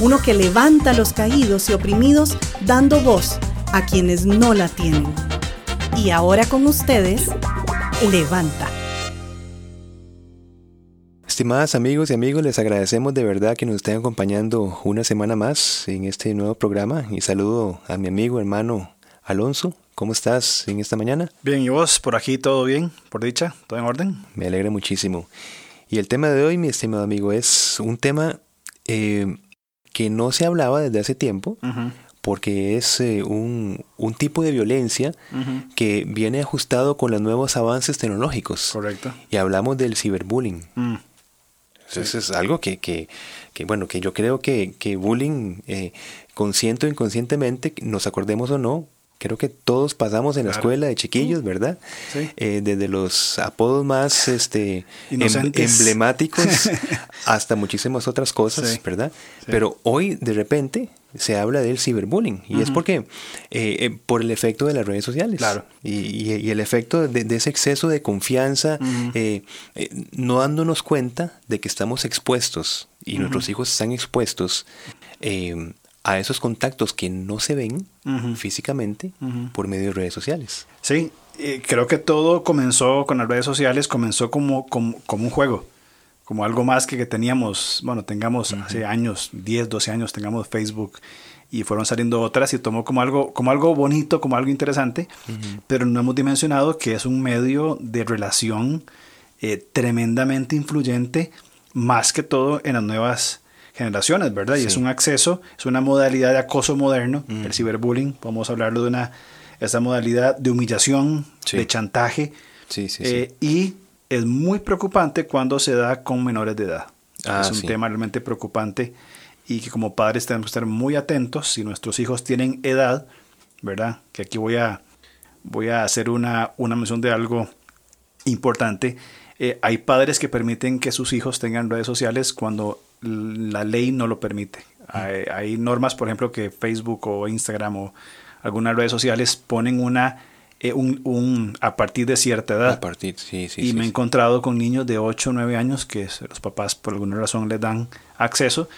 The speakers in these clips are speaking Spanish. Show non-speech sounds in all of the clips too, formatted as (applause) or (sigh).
uno que levanta a los caídos y oprimidos dando voz a quienes no la tienen. Y ahora con ustedes, Levanta. Estimadas amigos y amigos, les agradecemos de verdad que nos estén acompañando una semana más en este nuevo programa y saludo a mi amigo hermano Alonso. ¿Cómo estás en esta mañana? Bien, ¿y vos? Por aquí todo bien, por dicha, todo en orden. Me alegra muchísimo. Y el tema de hoy, mi estimado amigo, es un tema eh, que no se hablaba desde hace tiempo, porque es eh, un, tipo de violencia que viene ajustado con los nuevos avances tecnológicos. Correcto. Y hablamos del ciberbullying. Mm. Eso es algo que, que, que, bueno, que yo creo que, que bullying, eh, consciente o inconscientemente, nos acordemos o no, creo que todos pasamos en la escuela de chiquillos, ¿verdad? Sí. Eh, desde los apodos más este, em, emblemáticos (laughs) hasta muchísimas otras cosas, ¿verdad? Pero hoy, de repente, se habla del ciberbullying. Y es porque, eh, eh, por el efecto de las redes sociales. Claro. Y, el efecto de, ese exceso de confianza, no dándonos cuenta de que estamos expuestos y nuestros hijos están expuestos a esos contactos que no se ven físicamente por medio de redes sociales. Sí, creo que todo comenzó con las redes sociales, comenzó como, como, un juego, como algo más que, que teníamos, bueno, tengamos hace años, 10, 12 años, tengamos Facebook y fueron saliendo otras y tomó como algo, como algo bonito, como algo interesante, pero no hemos dimensionado que es un medio de relación eh, tremendamente influyente, más que todo en las nuevas generaciones, ¿verdad? Y es un acceso, es una modalidad de acoso moderno, mm. el ciberbullying, podemos hablarlo de una, esa modalidad de humillación, de chantaje, sí, eh, y es muy preocupante cuando se da con menores de edad. Ah, es un tema realmente preocupante y que como padres tenemos que estar muy atentos si nuestros hijos tienen edad, ¿verdad? Que aquí voy a, voy a hacer una, una mención de algo importante. Eh, hay padres que permiten que sus hijos tengan redes sociales cuando la ley no lo permite. Hay, normas, por ejemplo, que Facebook o Instagram o algunas redes sociales ponen una eh, un, a partir de cierta edad. A partir, sí, sí. Y me he encontrado con niños de 8 o 9 años que los papás por alguna razón les dan acceso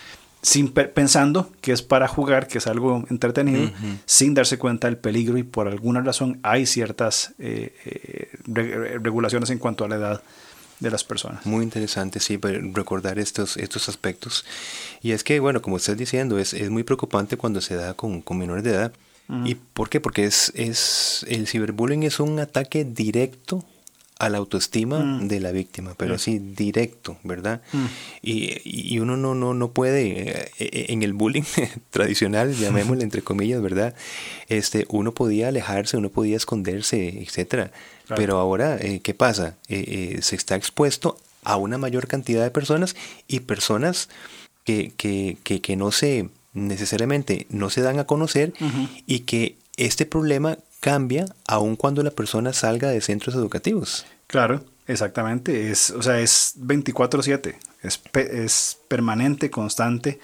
sin pensando que es para jugar, que es algo entretenido, sin darse cuenta del peligro y por alguna razón hay ciertas eh, eh, regulaciones en cuanto a la edad de las personas. Muy interesante, sí, recordar estos, estos aspectos. Y es que, bueno, como estás diciendo, es, es muy preocupante cuando se da con, con menores de edad. ¿Y por qué? Porque es, es, el ciberbullying es un ataque directo a la autoestima mm. de la víctima, pero así directo, ¿verdad? Mm. Y, y, uno no, no, no puede, eh, eh, en el bullying (laughs) tradicional, llamémosle entre comillas, ¿verdad? Este, uno podía alejarse, uno podía esconderse, etcétera. Pero ahora, eh, ¿qué pasa? se está expuesto a una mayor cantidad de personas y personas que, que, que, que no se necesariamente no se dan a conocer y que este problema cambia aun cuando la persona salga de centros educativos. Claro, exactamente. Es, o sea, es 24/7, es, es, permanente, constante.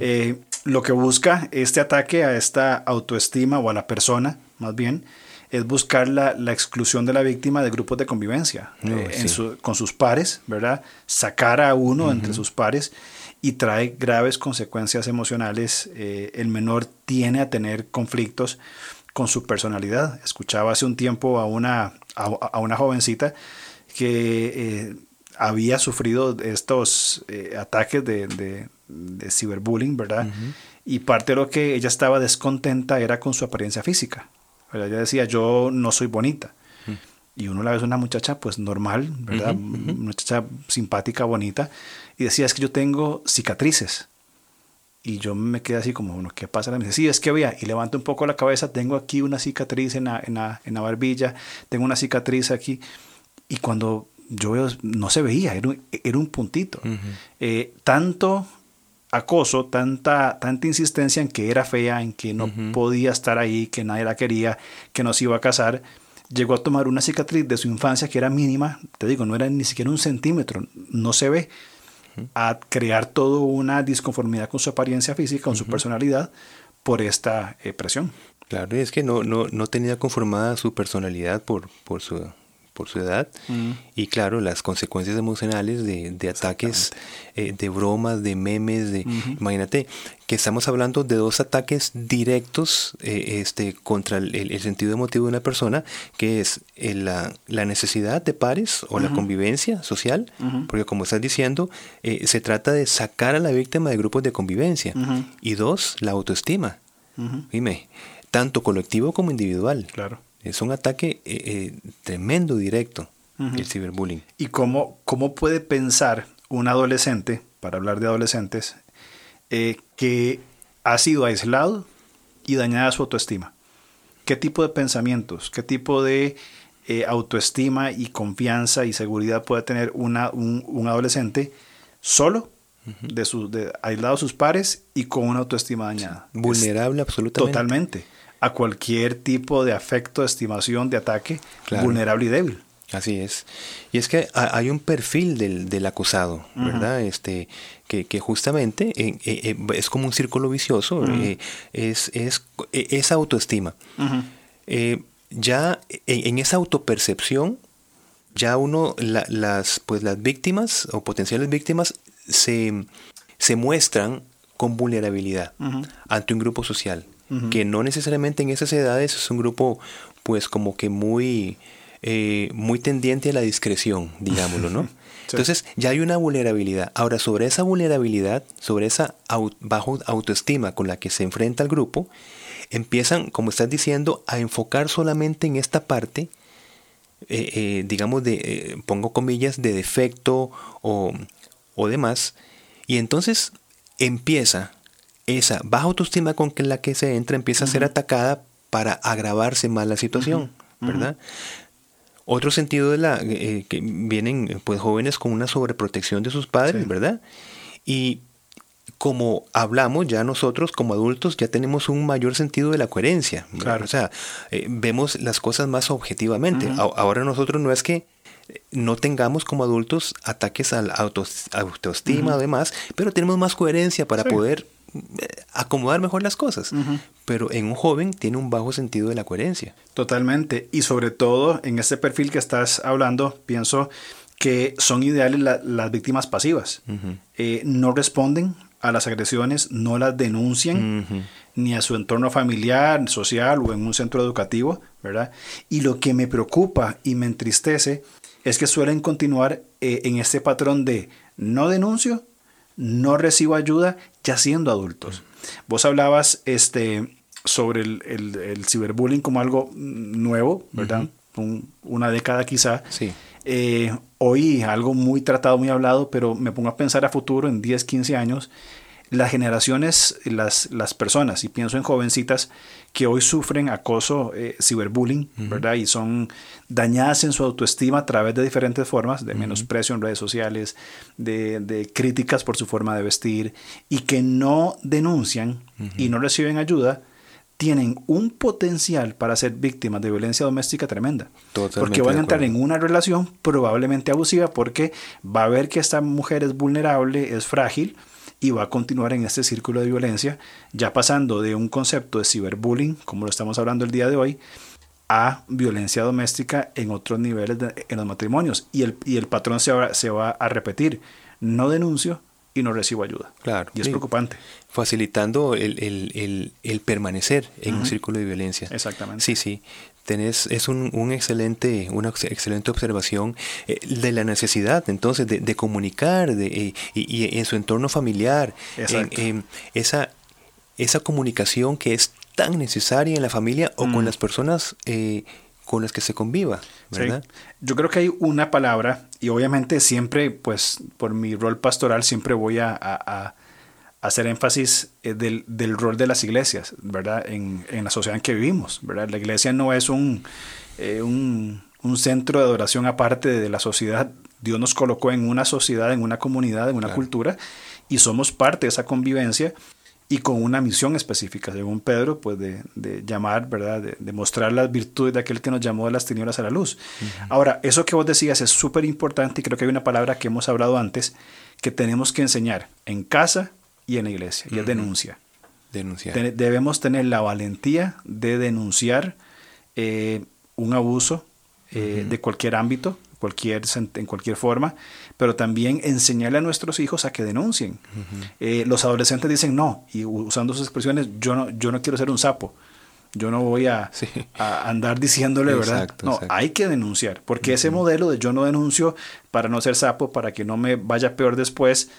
Eh, lo que busca este ataque a esta autoestima o a la persona, más bien, es buscar la, exclusión de la víctima de grupos de convivencia oh, eh, con sus pares, ¿verdad? Sacar a uno entre sus pares y trae graves consecuencias emocionales. Eh, el menor tiene a tener conflictos con su personalidad. Escuchaba hace un tiempo a una, a, una jovencita que eh, había sufrido estos eh, ataques de, de, ciberbullying, ¿verdad? Y parte de lo que ella estaba descontenta era con su apariencia física. Ella decía, yo no soy bonita. Y uno la ve una muchacha pues normal, ¿verdad? Muchacha simpática, bonita. Y decía, es que yo tengo cicatrices. Y yo me quedé así como, bueno, ¿qué pasa? Me dice, sí, es que vea, y levanto un poco la cabeza, tengo aquí una cicatriz en la, en la, en la barbilla, tengo una cicatriz aquí. Y cuando yo veo, no se veía, era un, era un puntito. Eh, tanto acoso, tanta, tanta insistencia en que era fea, en que no podía estar ahí, que nadie la quería, que no se iba a casar, llegó a tomar una cicatriz de su infancia que era mínima, te digo, no era ni siquiera un centímetro, no se ve, a crear toda una disconformidad con su apariencia física, con su personalidad, por esta eh, presión. Claro, es que no, no, no tenía conformada su personalidad por, por su por su edad. Mm. y claro las consecuencias emocionales de, de ataques eh, de bromas de memes de imagínate que estamos hablando de dos ataques directos eh, este contra el, sentido emotivo de una persona que es eh, la, la, necesidad de pares o la convivencia social porque como estás diciendo se trata de sacar a la víctima de grupos de convivencia. Y dos la autoestima. Dime tanto colectivo como individual. Claro es un ataque eh, eh, tremendo, directo, el ciberbullying. ¿Y cómo, cómo puede pensar un adolescente, para hablar de adolescentes, eh, que ha sido aislado y dañada su autoestima? ¿Qué tipo de pensamientos, qué tipo de autoestima y confianza y seguridad puede tener una, un, adolescente solo de, su, de aislado a sus pares y con una autoestima dañada. Vulnerable absolutamente. Totalmente a cualquier tipo de afecto, de estimación, de ataque, vulnerable y débil. Así es. Y es que hay un perfil del, acusado, ¿verdad? Este, que, justamente eh, eh, eh, es como un círculo vicioso, es, es, esa autoestima. ya en, esa autopercepción, ya uno, las, pues las víctimas o potenciales víctimas se, se muestran con vulnerabilidad ante un grupo social que no necesariamente en esas edades es un grupo pues como que muy, eh, muy tendiente a la discreción, (laughs) digámoslo, ¿no? Entonces ya hay una vulnerabilidad. Ahora, sobre esa vulnerabilidad, sobre esa bajo autoestima con la que se enfrenta el grupo, empiezan, como estás diciendo, a enfocar solamente en esta parte, eh, eh, digamos, de, pongo comillas, de defecto o, o demás, y entonces empieza esa baja autoestima con la que se entra empieza a ser atacada para agravarse más la situación, ¿verdad? Otro sentido de la eh, que vienen pues jóvenes con una sobreprotección de sus padres, ¿verdad? Y como hablamos ya nosotros como adultos ya tenemos un mayor sentido de la coherencia, claro. o sea, eh, vemos las cosas más objetivamente. Ahora nosotros no es que no tengamos como adultos ataques a la autoestima o demás, pero tenemos más coherencia para poder acomodar mejor las cosas. Pero en un joven tiene un bajo sentido de la coherencia. Totalmente. Y sobre todo en este perfil que estás hablando, pienso que son ideales las víctimas pasivas. Eh, no responden a las agresiones, no las denuncian, ni a su entorno familiar, social o en un centro educativo, ¿verdad? Y lo que me preocupa y me entristece es que suelen continuar eh, en este patrón de no denuncio, no recibo ayuda ya siendo adultos. Vos hablabas este, sobre el, ciberbullying como algo nuevo, ¿verdad? una década quizá. Sí. Eh, hoy algo muy tratado, muy hablado, pero me pongo a pensar a futuro, en 10, 15 años, las generaciones, las, las personas, y pienso en jovencitas que hoy sufren acoso, eh, ciberbullying, ¿verdad? Y son dañadas en su autoestima a través de diferentes formas, de menosprecio en redes sociales, de, de, críticas por su forma de vestir, y que no denuncian y no reciben ayuda, tienen un potencial para ser víctimas de violencia doméstica tremenda. porque van a entrar en una relación probablemente abusiva porque va a ver que esta mujer es vulnerable, es frágil, y va a continuar en este círculo de violencia, ya pasando de un concepto de ciberbullying, como lo estamos hablando el día de hoy, a violencia doméstica en otros niveles en los matrimonios. Y el, y el patrón se va, se va a repetir. No denuncio y no recibo ayuda. Claro. Y es preocupante. Facilitando el, permanecer en un círculo de violencia. Exactamente. Sí, sí tenés, es un, un, excelente, una excelente observación eh, de la necesidad entonces de, comunicar de, eh, y, en su entorno familiar, en, esa, esa comunicación que es tan necesaria en la familia o con mm. las personas eh, con las que se conviva, ¿verdad? Yo creo que hay una palabra y obviamente siempre, pues por mi rol pastoral siempre voy a hacer énfasis eh, del, del, rol de las iglesias, ¿verdad? En, en, la sociedad en que vivimos, ¿verdad? La iglesia no es un, eh, un, un, centro de adoración aparte de la sociedad. Dios nos colocó en una sociedad, en una comunidad, en una cultura, y somos parte de esa convivencia y con una misión específica, según Pedro, pues de, llamar, ¿verdad? De, mostrar las virtudes de aquel que nos llamó de las tinieblas a la luz. Ahora, eso que vos decías es súper importante y creo que hay una palabra que hemos hablado antes que tenemos que enseñar en casa y en la iglesia, y es denuncia. Denunciar. debemos tener la valentía de denunciar eh, un abuso eh, de cualquier ámbito, cualquier, en cualquier forma, pero también enseñarle a nuestros hijos a que denuncien. Eh, los adolescentes dicen no, y usando sus expresiones, yo no, yo no quiero ser un sapo. Yo no voy a, andar diciéndole, ¿verdad? No, hay que denunciar, porque ese modelo de yo no denuncio para no ser sapo, para que no me vaya peor después,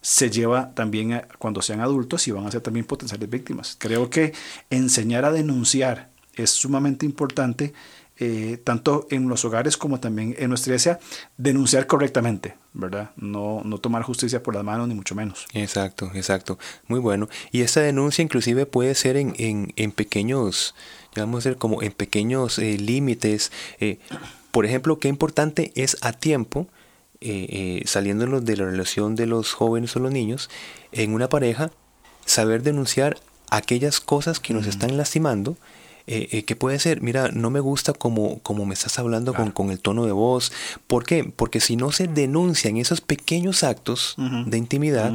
se lleva también cuando sean adultos y van a ser también potenciales víctimas. Creo que enseñar a denunciar es sumamente importante eh, tanto en los hogares como también en nuestra iglesia, denunciar correctamente, ¿verdad? No, no tomar justicia por las manos, ni mucho menos. Exacto, exacto. Muy bueno. Y esta denuncia inclusive puede ser en, en, en pequeños, a decir, como en pequeños eh, límites. Eh, por ejemplo, qué importante es a tiempo, saliendo de la relación de los jóvenes o los niños, en una pareja, saber denunciar aquellas cosas que nos están lastimando, eh, eh, que puede ser, mira, no me gusta como, como me estás hablando con, con, el tono de voz. ¿Por qué? Porque si no se denuncian esos pequeños actos de intimidad,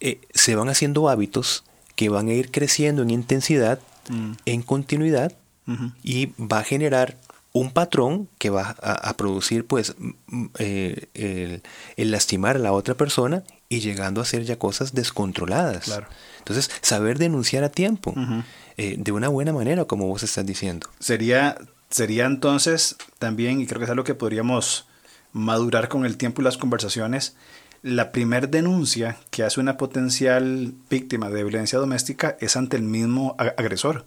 eh, se van haciendo hábitos que van a ir creciendo en intensidad, mm. en continuidad, y va a generar un patrón que va a, producir pues el, el, lastimar a la otra persona y llegando a hacer ya cosas descontroladas. Claro. Entonces, saber denunciar a tiempo, eh, de una buena manera, como vos estás diciendo. Sería, sería entonces también, y creo que es algo que podríamos madurar con el tiempo y las conversaciones, la primer denuncia que hace una potencial víctima de violencia doméstica es ante el mismo agresor.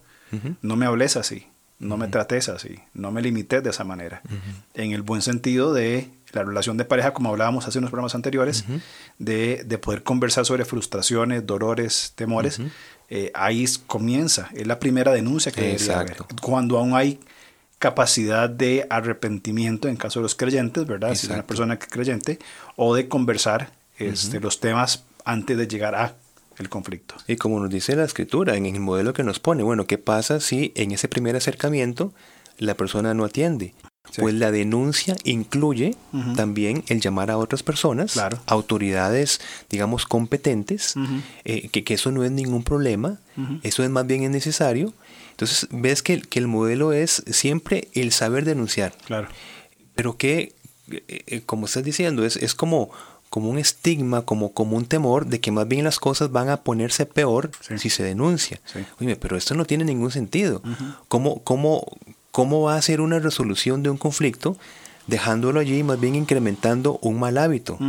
No me hables así, no me trates así, no me limites de esa manera. En el buen sentido de la relación de pareja, como hablábamos hace unos programas anteriores, de, de, poder conversar sobre frustraciones, dolores, temores, eh, ahí comienza, es la primera denuncia que debería haber. Cuando aún hay capacidad de arrepentimiento en caso de los creyentes, ¿verdad? Si es una persona creyente, o de conversar este, los temas antes de llegar a el conflicto. Y como nos dice la escritura, en el modelo que nos pone, bueno, ¿qué pasa si en ese primer acercamiento la persona no atiende? Pues la denuncia incluye también el llamar a otras personas, autoridades, digamos, competentes, eh, que, eso no es ningún problema, eso es más bien es necesario. Entonces, ves que, que, el modelo es siempre el saber denunciar. Claro. Pero que, eh, eh, como estás diciendo, es, es como, como un estigma, como, como un temor de que más bien las cosas van a ponerse peor si se denuncia. Oye, pero esto no tiene ningún sentido. ¿Cómo, cómo, ¿Cómo va a ser una resolución de un conflicto dejándolo allí y más bien incrementando un mal hábito?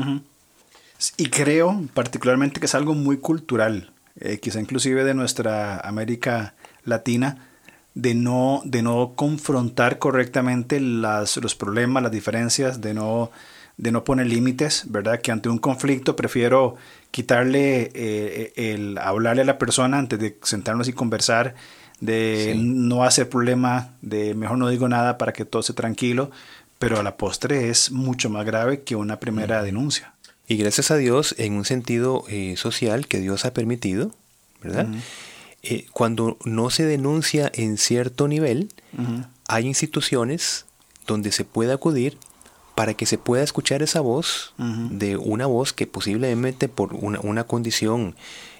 Y creo particularmente que es algo muy cultural, eh, quizá inclusive de nuestra América Latina, de no, de no confrontar correctamente las, los problemas, las diferencias, de no, de no poner límites, ¿verdad? Que ante un conflicto prefiero quitarle eh, el hablarle a la persona antes de sentarnos y conversar de no hacer problema, de mejor no digo nada para que todo esté tranquilo, pero a la postre es mucho más grave que una primera denuncia. Y gracias a Dios, en un sentido eh, social que Dios ha permitido, ¿verdad? Eh, cuando no se denuncia en cierto nivel, hay instituciones donde se puede acudir para que se pueda escuchar esa voz de una voz que posiblemente por una, una condición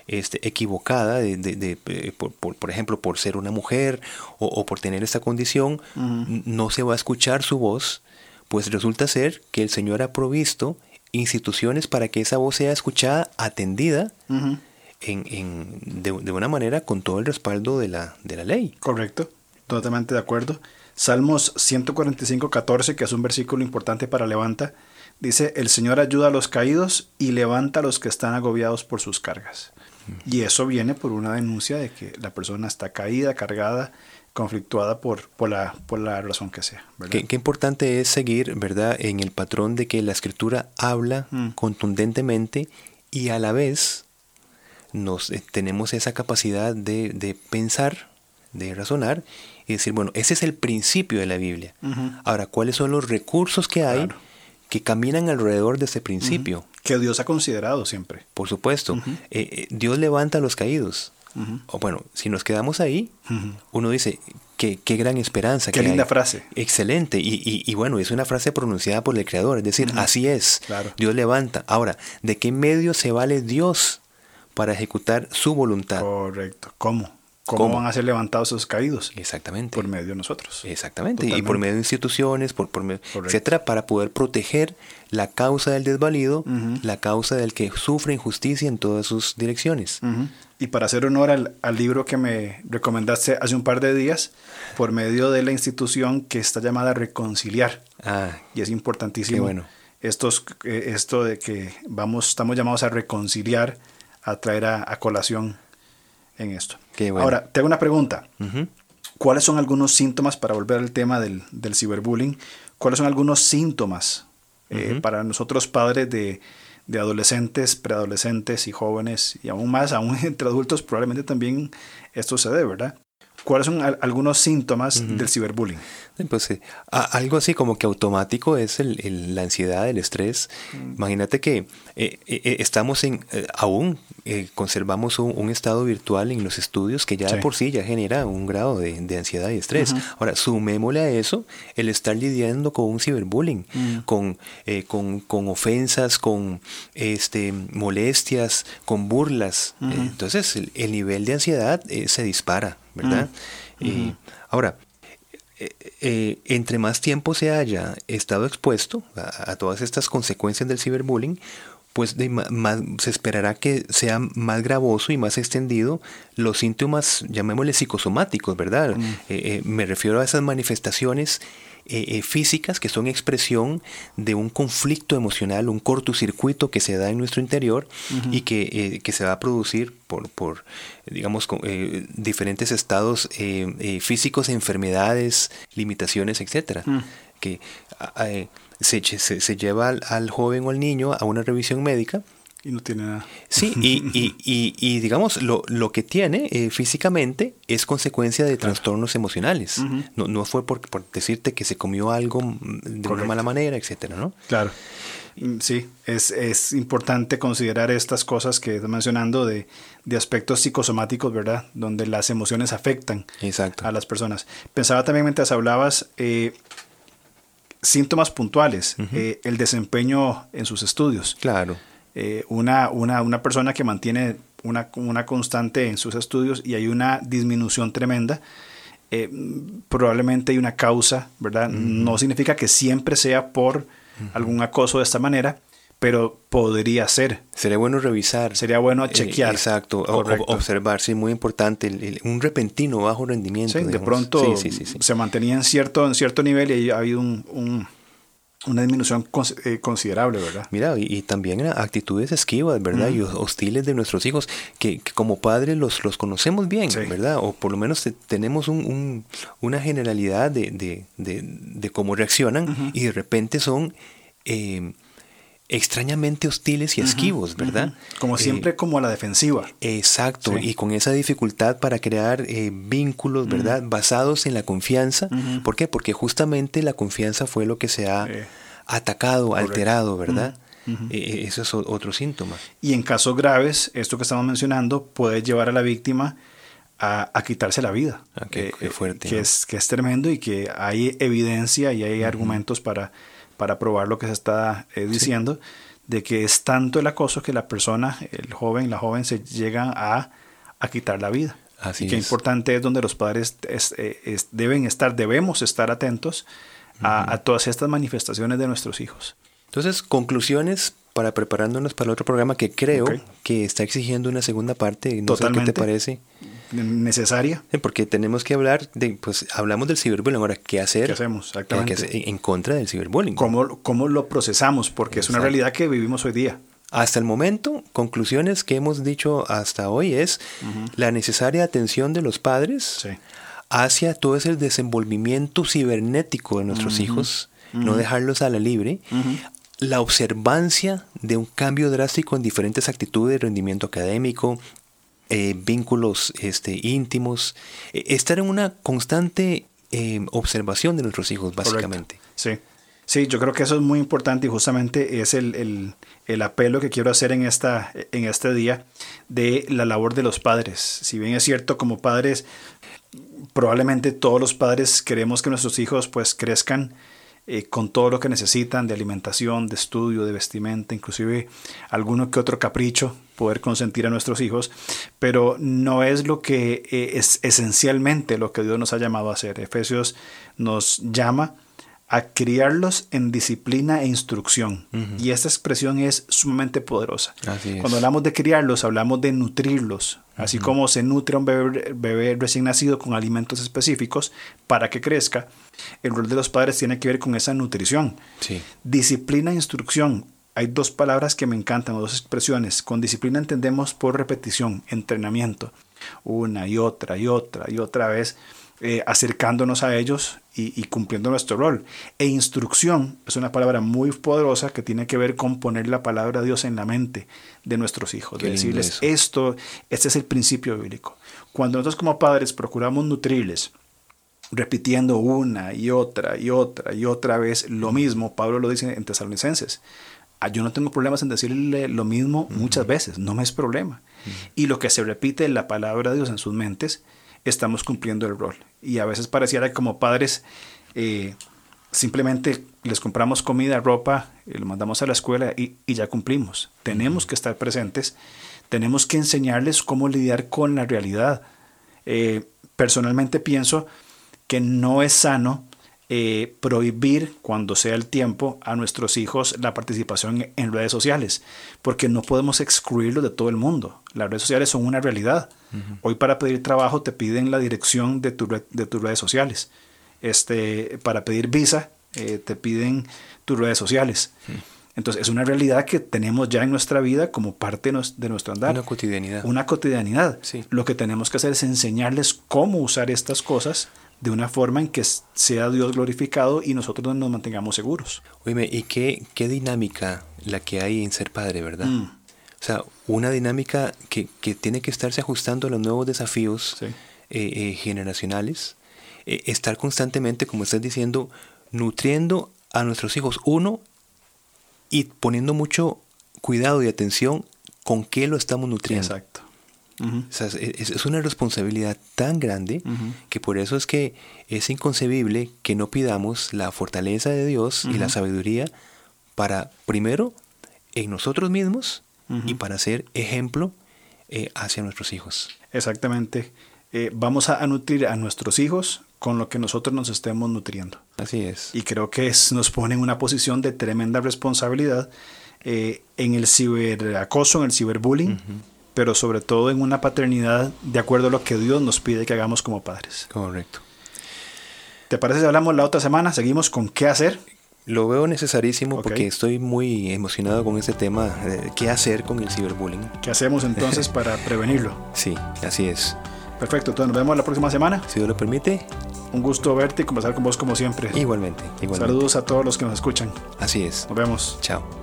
este, equivocada, de, de, eh, por, por, ejemplo, por ser una mujer o, por tener esta condición, no se va a escuchar su voz, pues resulta ser que el Señor ha provisto instituciones para que esa voz sea escuchada, atendida, en, en, de, de, una manera con todo el respaldo de la, de la ley. Correcto, totalmente de acuerdo. Salmos 145, 14, que es un versículo importante para levanta, dice, el Señor ayuda a los caídos y levanta a los que están agobiados por sus cargas. Y eso viene por una denuncia de que la persona está caída, cargada, conflictuada por, por, la, por la razón que sea. Qué, importante es seguir, ¿verdad?, en el patrón de que la escritura habla mm. contundentemente y a la vez nos, eh, tenemos esa capacidad de, de, pensar, de razonar y decir, bueno, ese es el principio de la Biblia. Ahora, ¿cuáles son los recursos que hay? que caminan alrededor de ese principio. Que Dios ha considerado siempre. Por supuesto. Eh, eh, Dios levanta a los caídos. O bueno, si nos quedamos ahí, uno dice, qué, qué gran esperanza. Qué linda frase. Excelente. Y, y, bueno, es una frase pronunciada por el Creador. Es decir, así es. Dios levanta. Ahora, ¿de qué medio se vale Dios para ejecutar su voluntad? Correcto. ¿Cómo? ¿Cómo, van a ser levantados esos caídos? Exactamente. Por medio de nosotros. Exactamente. Y por medio de instituciones, por, por etcétera, para poder proteger la causa del desvalido, la causa del que sufre injusticia en todas sus direcciones. Y para hacer honor al, libro que me recomendaste hace un par de días, por medio de la institución que está llamada Reconciliar. Ah, y es importantísimo. bueno. Estos, eh, esto de que vamos, estamos llamados a reconciliar, a traer a colación en esto. Ahora, te hago una pregunta. ¿Cuáles son algunos síntomas, para volver al tema del, ciberbullying, cuáles son algunos síntomas eh, para nosotros padres de, adolescentes, preadolescentes y jóvenes, y aún más, aún (laughs) entre adultos, probablemente también esto se dé, ¿verdad? ¿Cuáles son algunos síntomas del ciberbullying? Pues eh, algo así como que automático es el, la ansiedad, el estrés. Mm. Imagínate que eh, eh, estamos en, aún conservamos un, estado virtual en los estudios que ya de por sí ya genera un grado de, ansiedad y estrés. Ahora, sumémosle a eso el estar lidiando con un ciberbullying, mm. con, con, ofensas, con este, molestias, con burlas. entonces, el, nivel de ansiedad se dispara. ¿Verdad? Mm. ahora, eh, eh, entre más tiempo se haya estado expuesto a, todas estas consecuencias del ciberbullying, pues se esperará que sea más gravoso y más extendido los síntomas, llamémosle psicosomáticos, ¿verdad? Mm. Eh, me refiero a esas manifestaciones eh, eh, físicas que son expresión de un conflicto emocional, un cortocircuito que se da en nuestro interior y que, eh, se va a producir por, por digamos, diferentes estados físicos, enfermedades, limitaciones, etcétera, mm. que se, se, lleva al, joven o al niño a una revisión médica y no tiene nada. Sí, y, y, y, digamos, lo, lo, que tiene eh, físicamente es consecuencia de trastornos emocionales. no, no fue por, por, decirte que se comió algo de una mala manera, etcétera, ¿no? Claro. Mm, sí, es, es importante considerar estas cosas que estás mencionando de, de, aspectos psicosomáticos, ¿verdad? Donde las emociones afectan Exacto. a las personas. Pensaba también mientras hablabas, eh, síntomas puntuales, eh, el desempeño en sus estudios. Claro eh, una, una, una, persona que mantiene una, una, constante en sus estudios y hay una disminución tremenda, eh, probablemente hay una causa, ¿verdad? No significa que siempre sea por algún acoso de esta manera, pero podría ser. Sería bueno revisar. Sería bueno eh, chequear. exacto, observar, sí, muy importante, un repentino bajo rendimiento. de pronto se mantenía en cierto, en cierto nivel y ha habido un una disminución eh, considerable, ¿verdad? Mira, y, también actitudes esquivas, ¿verdad? Y hostiles de nuestros hijos, que, como padres los, los conocemos bien, ¿verdad? O por lo menos tenemos un, una generalidad de, de, de, cómo reaccionan y de repente son... Eh, extrañamente hostiles y esquivos, ¿verdad? Como siempre, eh, como a la defensiva. Exacto, y con esa dificultad para crear vínculos, ¿verdad? Basados en la confianza. ¿Por qué? Porque justamente la confianza fue lo que se ha atacado, alterado, ¿verdad? E, e, eso es otro síntoma. Y en casos graves, esto que estamos mencionando puede llevar a la víctima a, quitarse la vida. Ah, qué, eh, fuerte. Que, es, que es tremendo y que hay evidencia y hay argumentos para, para probar lo que se está eh, diciendo, de que es tanto el acoso que la persona, el joven, la joven, se llegan a, a quitar la vida. Así y que importante es donde los padres eh, deben estar, debemos estar atentos a, todas estas manifestaciones de nuestros hijos. Entonces, conclusiones para preparándonos para el otro programa que creo que está exigiendo una segunda parte. No Totalmente. qué te parece. Necesaria. Porque tenemos que hablar de, pues hablamos del ciberbullying. Ahora, ¿qué hacer? ¿Qué hacemos? Exactamente. en contra del ciberbullying. ¿Cómo, cómo lo procesamos? Porque es una realidad que vivimos hoy día. Hasta el momento, conclusiones que hemos dicho hasta hoy es la necesaria atención de los padres sí hacia todo ese desenvolvimiento cibernético de nuestros hijos, no dejarlos a la libre, la observancia de un cambio drástico en diferentes actitudes, rendimiento académico, eh, vínculos este, íntimos, e, estar en una constante eh, observación de nuestros hijos, básicamente. Sí. Sí, yo creo que eso es muy importante y justamente es el, apelo que quiero hacer en, esta, en este día de la labor de los padres. Si bien es cierto, como padres, probablemente todos los padres queremos que nuestros hijos pues crezcan eh, con todo lo que necesitan de alimentación, de estudio, de vestimenta, inclusive alguno que otro capricho, poder consentir a nuestros hijos, pero no es lo que eh, es esencialmente lo que Dios nos ha llamado a hacer. Efesios nos llama a criarlos en disciplina e instrucción. Y esta expresión es sumamente poderosa. Cuando hablamos de criarlos, hablamos de nutrirlos. Así como se nutre a un bebé, recién nacido con alimentos específicos para que crezca, el rol de los padres tiene que ver con esa nutrición. Disciplina e instrucción. Hay dos palabras que me encantan, dos expresiones. Con disciplina entendemos por repetición, entrenamiento. Una y otra y otra y otra vez eh, acercándonos a ellos y, cumpliendo nuestro rol. E instrucción es una palabra muy poderosa que tiene que ver con poner la palabra de Dios en la mente de nuestros hijos, de decirles esto, este es el principio bíblico. Cuando nosotros como padres procuramos nutrirles, repitiendo una y otra y otra y otra vez lo mismo, Pablo lo dice en Tesalonicenses. Ah, yo no tengo problemas en decirle lo mismo muchas veces, no me es problema. Y lo que se repite en la palabra de Dios en sus mentes, estamos cumpliendo el rol. Y a veces pareciera que como padres eh, simplemente les compramos comida, ropa, y lo mandamos a la escuela y, ya cumplimos. Tenemos que estar presentes, tenemos que enseñarles cómo lidiar con la realidad. Eh, personalmente pienso que no es sano eh, prohibir cuando sea el tiempo a nuestros hijos la participación en redes sociales, porque no podemos excluirlos de todo el mundo. Las redes sociales son una realidad. Hoy para pedir trabajo te piden la dirección de, tu de tus redes sociales. Este, para pedir visa eh, te piden tus redes sociales. Entonces es una realidad que tenemos ya en nuestra vida como parte de nuestro andar. Una cotidianidad. Una cotidianidad. Lo que tenemos que hacer es enseñarles cómo usar estas cosas de una forma en que sea Dios glorificado y nosotros nos mantengamos seguros. Oye, ¿y qué, qué dinámica la que hay en ser padre, verdad? Mm. O sea, una dinámica que, que, tiene que estarse ajustando a los nuevos desafíos eh, eh, generacionales, eh, estar constantemente, como estás diciendo, nutriendo a nuestros hijos, uno, y poniendo mucho cuidado y atención con qué lo estamos nutriendo. Exacto es, una responsabilidad tan grande que por eso es que es inconcebible que no pidamos la fortaleza de Dios y la sabiduría para, primero, en nosotros mismos y para ser ejemplo eh, hacia nuestros hijos. Exactamente. Eh, vamos a, nutrir a nuestros hijos con lo que nosotros nos estemos nutriendo. Así es. Y creo que nos pone en una posición de tremenda responsabilidad eh, en el ciberacoso, en el ciberbullying pero sobre todo en una paternidad de acuerdo a lo que Dios nos pide que hagamos como padres. Correcto. ¿Te parece si hablamos la otra semana? Seguimos con qué hacer. Lo veo necesarísimo porque estoy muy emocionado con este tema qué hacer con el ciberbullying. ¿Qué hacemos entonces (laughs) para prevenirlo? Sí, así es. Perfecto, entonces nos vemos la próxima semana. Si Dios lo permite. Un gusto verte y conversar con vos como siempre. Igualmente, igualmente. Saludos a todos los que nos escuchan. Así es. Nos vemos. Chao.